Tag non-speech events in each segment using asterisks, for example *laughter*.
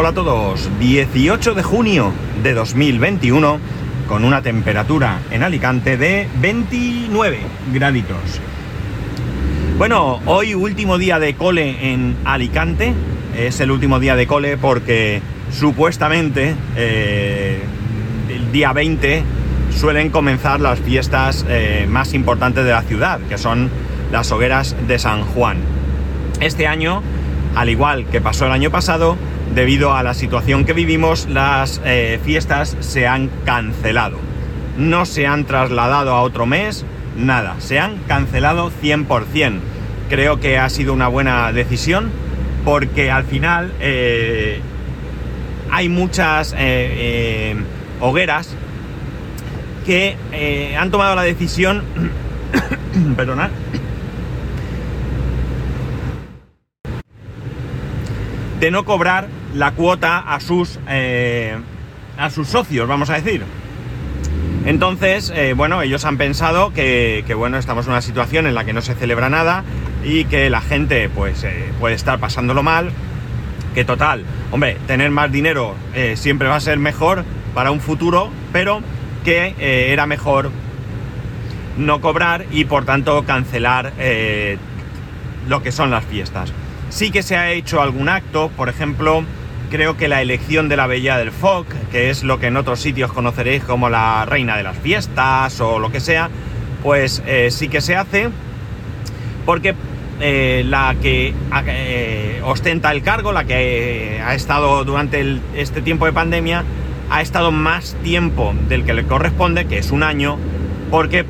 Hola a todos, 18 de junio de 2021 con una temperatura en Alicante de 29 graditos. Bueno, hoy último día de cole en Alicante, es el último día de cole porque supuestamente eh, el día 20 suelen comenzar las fiestas eh, más importantes de la ciudad, que son las hogueras de San Juan. Este año, al igual que pasó el año pasado, debido a la situación que vivimos, las eh, fiestas se han cancelado. No se han trasladado a otro mes, nada, se han cancelado 100%. Creo que ha sido una buena decisión porque al final eh, hay muchas eh, hogueras que han tomado la decisión, *coughs* perdonad, de no cobrar la cuota a sus, eh, a sus socios, vamos a decir. Entonces, eh, bueno, ellos han pensado que, bueno, estamos en una situación en la que no se celebra nada y que la gente, pues, eh, puede estar pasándolo mal. Que total, hombre, tener más dinero siempre va a ser mejor para un futuro, pero que era mejor no cobrar y por tanto cancelar lo que son las fiestas. Sí que se ha hecho algún acto, por ejemplo, creo que la elección de la Bella del Foc, que es lo que en otros sitios conoceréis como la reina de las fiestas o lo que sea, pues eh, sí que se hace, porque eh, la que eh, ostenta el cargo, la que ha estado durante este tiempo de pandemia, ha estado más tiempo del que le corresponde, que es un año, porque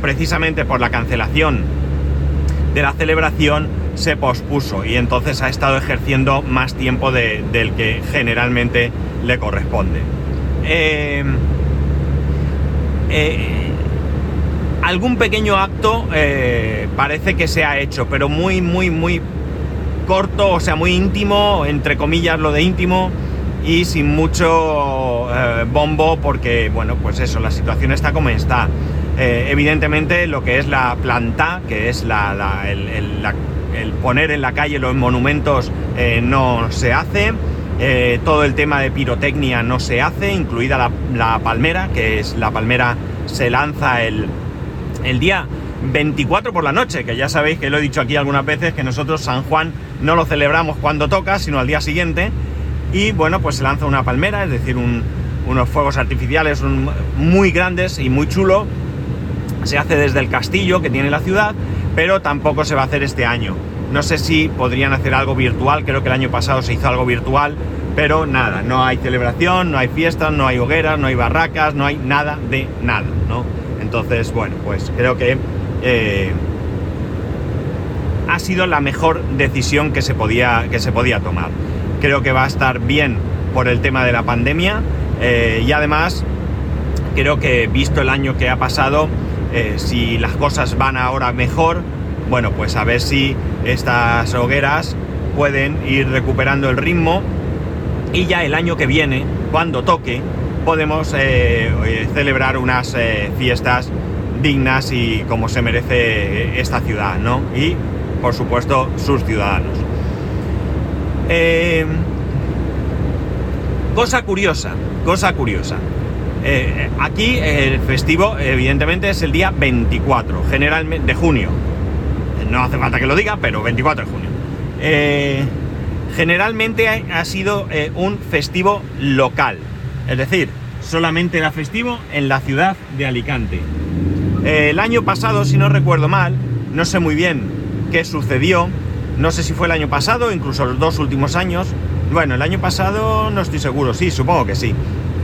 precisamente por la cancelación de la celebración, se pospuso y entonces ha estado ejerciendo más tiempo del que generalmente le corresponde. Eh, eh, algún pequeño acto eh, parece que se ha hecho, pero muy, muy, muy corto, o sea, muy íntimo, entre comillas lo de íntimo, y sin mucho bombo, porque, bueno, pues eso, la situación está como está. evidentemente, lo que es la planta, que es la el poner en la calle los monumentos eh, no se hace. Eh, todo el tema de pirotecnia no se hace, incluida la, palmera, que es la palmera se lanza el, el, día 24 por la noche, que ya sabéis que lo he dicho aquí algunas veces, que nosotros San Juan no lo celebramos cuando toca, sino al día siguiente. Y bueno, pues se lanza una palmera, es decir, unos fuegos artificiales muy grandes y muy chulo. Se hace desde el castillo que tiene la ciudad pero tampoco se va a hacer este año. No sé si podrían hacer algo virtual, creo que el año pasado se hizo algo virtual, pero nada, no hay celebración, no hay fiestas, no hay hogueras, no hay barracas, no hay nada de nada, ¿no? Entonces, bueno, pues creo que eh, ha sido la mejor decisión que se, podía, que se podía tomar. Creo que va a estar bien por el tema de la pandemia eh, y además creo que visto el año que ha pasado, eh, si las cosas van ahora mejor, bueno, pues a ver si estas hogueras pueden ir recuperando el ritmo y ya el año que viene, cuando toque, podemos eh, eh, celebrar unas fiestas dignas y como se merece esta ciudad, ¿no? Y, por supuesto, sus ciudadanos. cosa curiosa, cosa curiosa. Eh, aquí el festivo, evidentemente, es el día 24, generalmente, de junio. No hace falta que lo diga, pero 24 de junio. Eh, generalmente ha, sido eh, un festivo local, es decir, solamente era festivo en la ciudad de Alicante. el año pasado, si no recuerdo mal, no sé muy bien qué sucedió, no sé si fue el año pasado, incluso los dos últimos años. Bueno, el año pasado no estoy seguro, sí, supongo que sí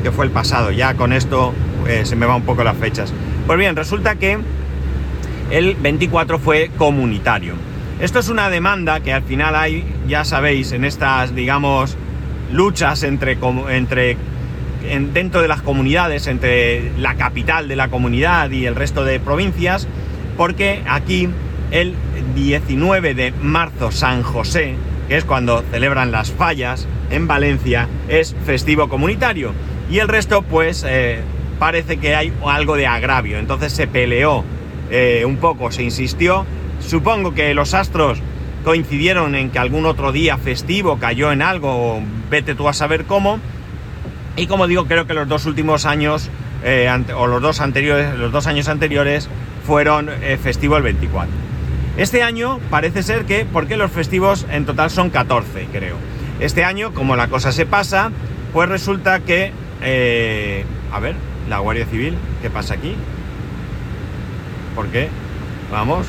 que fue el pasado. Ya con esto eh, se me va un poco las fechas. Pues bien, resulta que el 24 fue comunitario. Esto es una demanda que al final hay, ya sabéis, en estas, digamos, luchas entre, entre dentro de las comunidades, entre la capital de la comunidad y el resto de provincias, porque aquí el 19 de marzo San José, que es cuando celebran las fallas en Valencia, es festivo comunitario y el resto pues eh, parece que hay algo de agravio. Entonces se peleó eh, un poco, se insistió. Supongo que los astros coincidieron en que algún otro día festivo cayó en algo, vete tú a saber cómo. Y como digo, creo que los dos últimos años, eh, o los dos, anteriores, los dos años anteriores, fueron eh, festivo el 24. Este año parece ser que, porque los festivos en total son 14, creo. Este año, como la cosa se pasa, pues resulta que... Eh, a ver, la Guardia Civil, ¿qué pasa aquí? ¿Por qué? Vamos.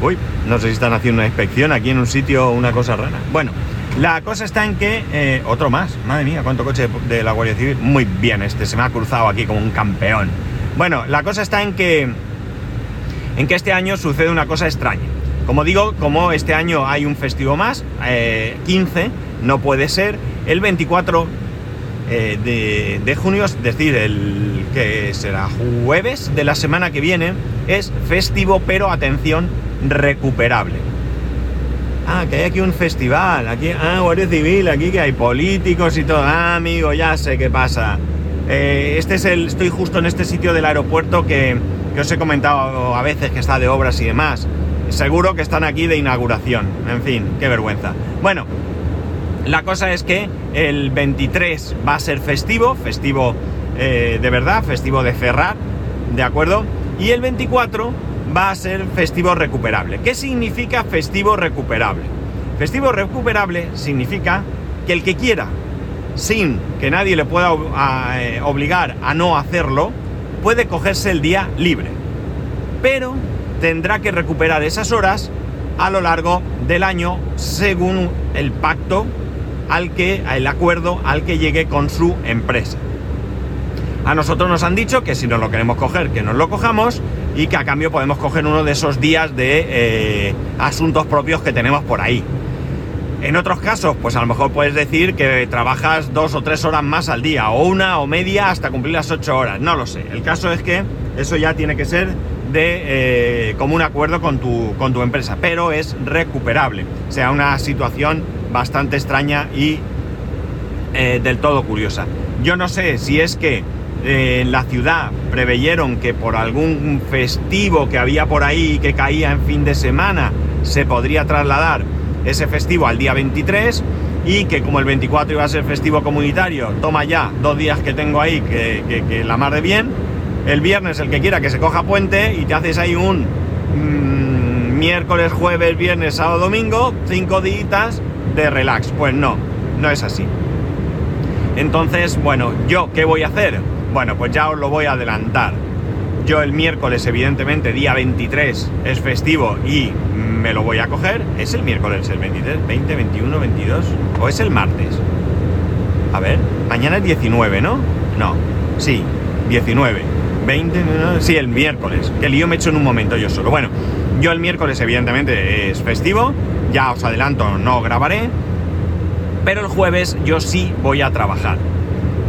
Uy, no sé si están haciendo una inspección aquí en un sitio, una cosa rara. Bueno, la cosa está en que... Eh, otro más, madre mía, cuánto coche de la Guardia Civil. Muy bien, este se me ha cruzado aquí como un campeón. Bueno, la cosa está en que... En que este año sucede una cosa extraña. Como digo, como este año hay un festivo más, 15, eh, no puede ser, el 24 eh, de, junio, es decir, el que será jueves de la semana que viene, es festivo, pero atención, recuperable. Ah, que hay aquí un festival, aquí, ah, Guardia Civil, aquí que hay políticos y todo. Ah, amigo, ya sé qué pasa. Eh, este es el, estoy justo en este sitio del aeropuerto que, que os he comentado a veces que está de obras y demás. Seguro que están aquí de inauguración. En fin, qué vergüenza. Bueno, la cosa es que el 23 va a ser festivo, festivo eh, de verdad, festivo de cerrar, ¿de acuerdo? Y el 24 va a ser festivo recuperable. ¿Qué significa festivo recuperable? Festivo recuperable significa que el que quiera, sin que nadie le pueda eh, obligar a no hacerlo, puede cogerse el día libre. Pero tendrá que recuperar esas horas a lo largo del año según el pacto al que, el acuerdo al que llegue con su empresa. A nosotros nos han dicho que si no lo queremos coger, que nos lo cojamos y que a cambio podemos coger uno de esos días de eh, asuntos propios que tenemos por ahí. En otros casos, pues a lo mejor puedes decir que trabajas dos o tres horas más al día, o una o media hasta cumplir las ocho horas, no lo sé. El caso es que eso ya tiene que ser de eh, común acuerdo con tu, con tu empresa, pero es recuperable. Sea, una situación bastante extraña y eh, del todo curiosa. Yo no sé si es que en la ciudad preveyeron que por algún festivo que había por ahí que caía en fin de semana se podría trasladar ese festivo al día 23 y que como el 24 iba a ser festivo comunitario, toma ya dos días que tengo ahí que, la mar de bien, el viernes el que quiera que se coja puente y te haces ahí un mm, miércoles, jueves, viernes, sábado, domingo, cinco días de relax. Pues no, no es así. Entonces, bueno, ¿yo qué voy a hacer? Bueno, pues ya os lo voy a adelantar. Yo el miércoles, evidentemente, día 23, es festivo y me lo voy a coger. ¿Es el miércoles el 23, 20, 21, 22? ¿O es el martes? A ver, mañana es 19, ¿no? No, sí, 19. 20, sí, el miércoles. Que lío me he hecho en un momento yo solo. Bueno, yo el miércoles, evidentemente, es festivo. Ya os adelanto, no grabaré. Pero el jueves yo sí voy a trabajar.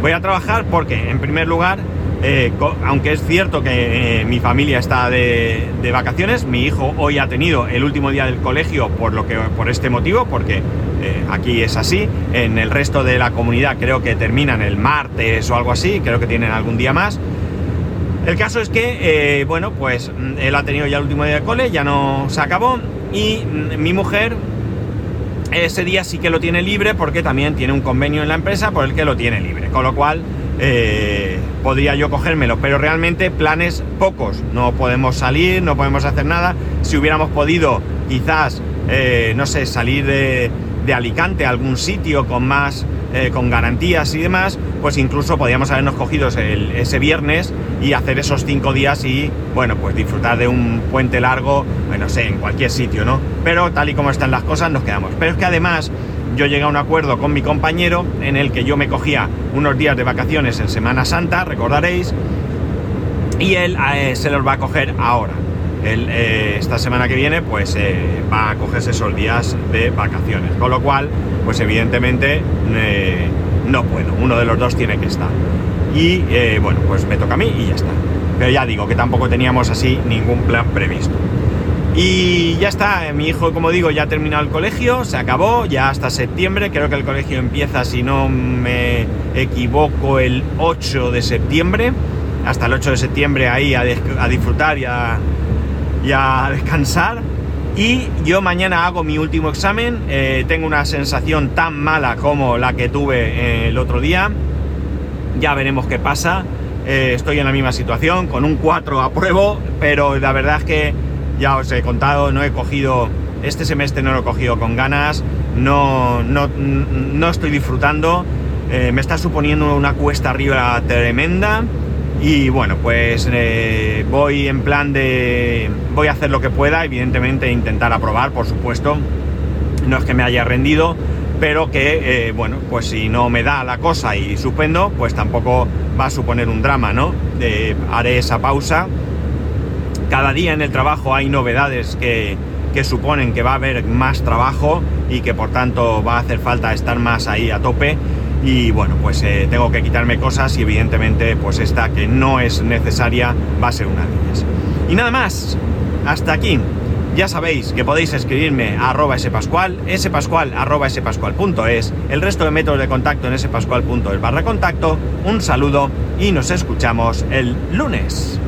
Voy a trabajar porque, en primer lugar, eh, aunque es cierto que eh, mi familia está de, vacaciones, mi hijo hoy ha tenido el último día del colegio por, lo que, por este motivo, porque eh, aquí es así. En el resto de la comunidad creo que terminan el martes o algo así, creo que tienen algún día más. El caso es que, bueno, pues mm, él ha tenido ya el último día de cole, ya no se acabó, y mm, mi mujer ese día sí que lo tiene libre porque también tiene un convenio en la empresa por el que lo tiene libre. Con lo cual eh, podría yo cogérmelo, pero realmente planes pocos. No podemos salir, no podemos hacer nada. Si hubiéramos podido quizás, eh, no sé, salir de, de Alicante a algún sitio con más eh, con garantías y demás, pues incluso podríamos habernos cogido ese viernes y hacer esos cinco días y, bueno, pues disfrutar de un puente largo, bueno, sé, en cualquier sitio, ¿no? Pero tal y como están las cosas, nos quedamos. Pero es que además yo llegué a un acuerdo con mi compañero en el que yo me cogía unos días de vacaciones en Semana Santa, recordaréis, y él eh, se los va a coger ahora. Eh, esta semana que viene pues eh, va a cogerse esos días de vacaciones. Con lo cual, pues evidentemente eh, no puedo, uno de los dos tiene que estar. Y bueno, pues me toca a mí y ya está. Pero ya digo que tampoco teníamos así ningún plan previsto. Y ya está, mi hijo, como digo, ya ha terminado el colegio, se acabó, ya hasta septiembre, creo que el colegio empieza, si no me equivoco, el 8 de septiembre. Hasta el 8 de septiembre ahí a, a disfrutar y a, y a descansar. Y yo mañana hago mi último examen. Eh, tengo una sensación tan mala como la que tuve eh, el otro día. Ya veremos qué pasa. Eh, estoy en la misma situación, con un 4 apruebo, pero la verdad es que ya os he contado, no he cogido, este semestre no lo he cogido con ganas, no, no, no estoy disfrutando, me está suponiendo una cuesta arriba tremenda y bueno, pues eh, voy en plan de... Voy a hacer lo que pueda, evidentemente intentar aprobar, por supuesto. No es que me haya rendido, pero que, eh, bueno, pues si no me da la cosa y suspendo, pues tampoco va a suponer un drama, ¿no? haré esa pausa. Cada día en el trabajo hay novedades que, que suponen que va a haber más trabajo y que por tanto va a hacer falta estar más ahí a tope y bueno, pues eh, tengo que quitarme cosas y evidentemente pues esta que no es necesaria va a ser una de ellas. Y nada más, hasta aquí. Ya sabéis que podéis escribirme a arroba spascual, spascual arroba spascual.es, el resto de métodos de contacto en spascual.es barra contacto. Un saludo y nos escuchamos el lunes.